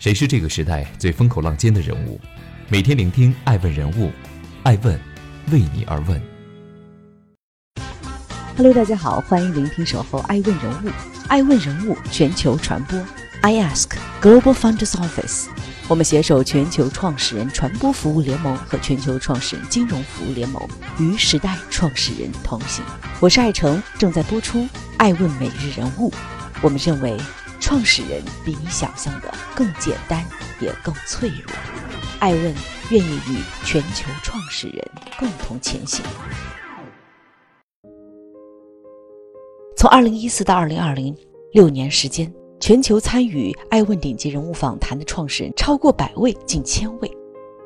谁是这个时代最风口浪尖的人物？每天聆听爱问人物，爱问为你而问。Hello，大家好，欢迎聆听守候爱问人物，爱问人物全球传播。I ask Global Founders Office，我们携手全球创始人传播服务联盟和全球创始人金融服务联盟，与时代创始人同行。我是爱成，正在播出爱问每日人物。我们认为。创始人比你想象的更简单，也更脆弱。艾问愿意与全球创始人共同前行。从二零一四到二零二零六年时间，全球参与艾问顶级人物访谈的创始人超过百位，近千位。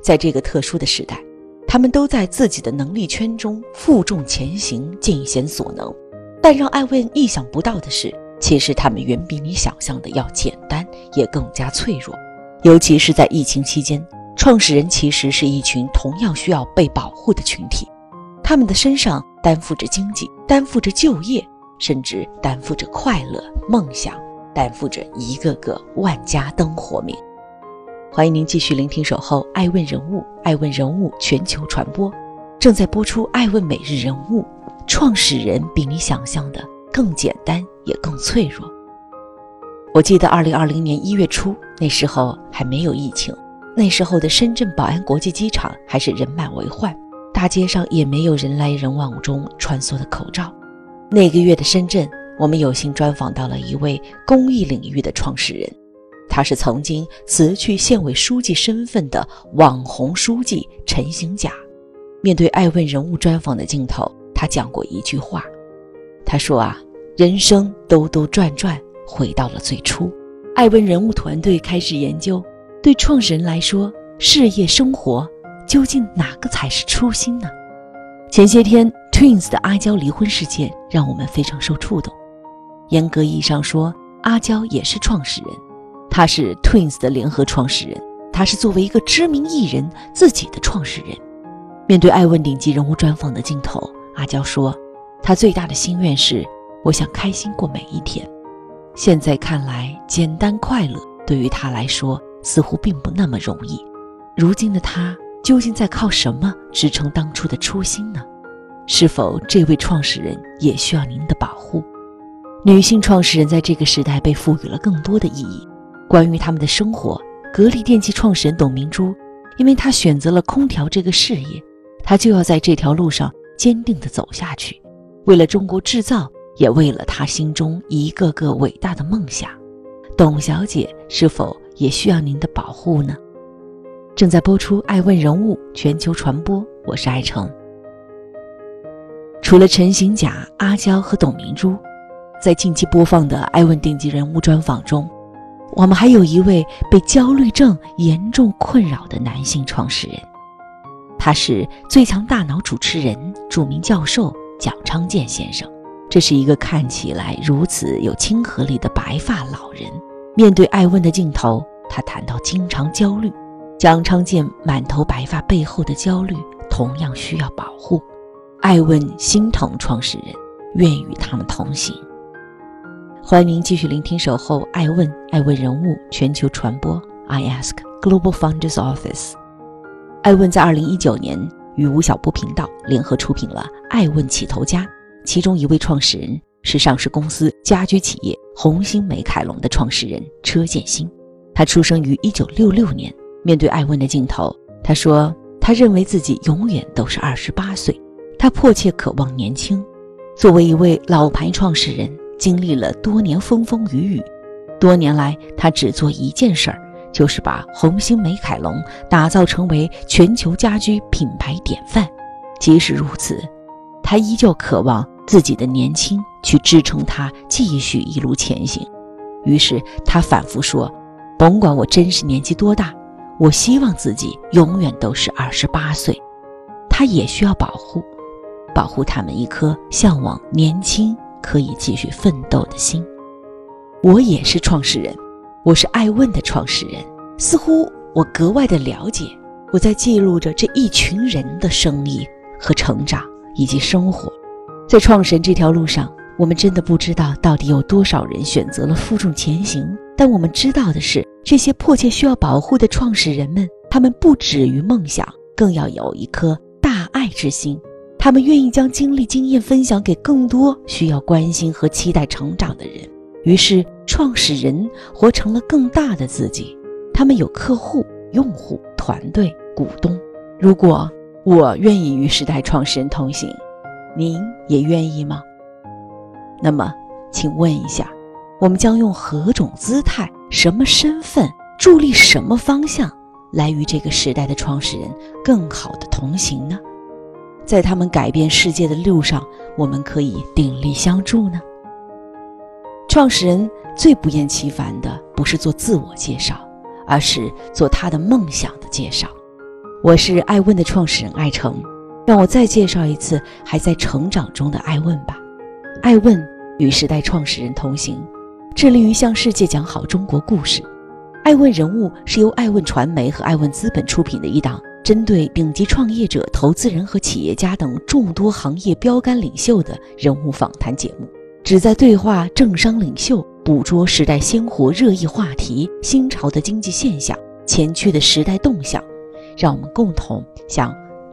在这个特殊的时代，他们都在自己的能力圈中负重前行，尽显所能。但让艾问意想不到的是。其实他们远比你想象的要简单，也更加脆弱。尤其是在疫情期间，创始人其实是一群同样需要被保护的群体，他们的身上担负着经济，担负着就业，甚至担负着快乐、梦想，担负着一个个万家灯火明。欢迎您继续聆听《守候爱问人物》，爱问人物全球传播正在播出。爱问每日人物，创始人比你想象的更简单。也更脆弱。我记得二零二零年一月初，那时候还没有疫情，那时候的深圳宝安国际机场还是人满为患，大街上也没有人来人往中穿梭的口罩。那个月的深圳，我们有幸专访到了一位公益领域的创始人，他是曾经辞去县委书记身份的网红书记陈行甲。面对爱问人物专访的镜头，他讲过一句话，他说啊。人生兜兜转转，回到了最初。爱问人物团队开始研究，对创始人来说，事业生活究竟哪个才是初心呢？前些天，Twins 的阿娇离婚事件让我们非常受触动。严格意义上说，阿娇也是创始人，她是 Twins 的联合创始人，她是作为一个知名艺人自己的创始人。面对爱问顶级人物专访的镜头，阿娇说，她最大的心愿是。我想开心过每一天。现在看来，简单快乐对于他来说似乎并不那么容易。如今的他究竟在靠什么支撑当初的初心呢？是否这位创始人也需要您的保护？女性创始人在这个时代被赋予了更多的意义。关于他们的生活，格力电器创始人董明珠，因为她选择了空调这个事业，她就要在这条路上坚定地走下去。为了中国制造。也为了他心中一个个伟大的梦想，董小姐是否也需要您的保护呢？正在播出《爱问人物》全球传播，我是爱成。除了陈行甲、阿娇和董明珠，在近期播放的《爱问顶级人物》专访中，我们还有一位被焦虑症严重困扰的男性创始人，他是最强大脑主持人、著名教授蒋昌建先生。这是一个看起来如此有亲和力的白发老人。面对艾问的镜头，他谈到经常焦虑。蒋昌建满头白发背后的焦虑同样需要保护。艾问心疼创始人，愿与他们同行。欢迎您继续聆听《守候艾问》，艾问人物全球传播。I ask Global Founders Office。艾问在二零一九年与吴晓波频道联合出品了《艾问起头家》。其中一位创始人是上市公司家居企业红星美凯龙的创始人车建新，他出生于一九六六年。面对爱问的镜头，他说：“他认为自己永远都是二十八岁，他迫切渴望年轻。作为一位老牌创始人，经历了多年风风雨雨，多年来他只做一件事儿，就是把红星美凯龙打造成为全球家居品牌典范。即使如此，他依旧渴望。”自己的年轻去支撑他继续一路前行，于是他反复说：“甭管我真实年纪多大，我希望自己永远都是二十八岁。”他也需要保护，保护他们一颗向往年轻可以继续奋斗的心。我也是创始人，我是爱问的创始人，似乎我格外的了解，我在记录着这一群人的生意和成长以及生活。在创神这条路上，我们真的不知道到底有多少人选择了负重前行，但我们知道的是，这些迫切需要保护的创始人们，他们不止于梦想，更要有一颗大爱之心。他们愿意将经历、经验分享给更多需要关心和期待成长的人。于是，创始人活成了更大的自己。他们有客户、用户、团队、股东。如果我愿意与时代创始人同行，您也愿意吗？那么，请问一下，我们将用何种姿态、什么身份、助力什么方向，来与这个时代的创始人更好的同行呢？在他们改变世界的路上，我们可以鼎力相助呢？创始人最不厌其烦的，不是做自我介绍，而是做他的梦想的介绍。我是爱问的创始人艾诚，让我再介绍一次还在成长中的爱问吧。爱问与时代创始人同行，致力于向世界讲好中国故事。爱问人物是由爱问传媒和爱问资本出品的一档针对顶级创业者、投资人和企业家等众多行业标杆领袖的人物访谈节目，旨在对话政商领袖，捕捉时代鲜活热议话题、新潮的经济现象、前驱的时代动向，让我们共同向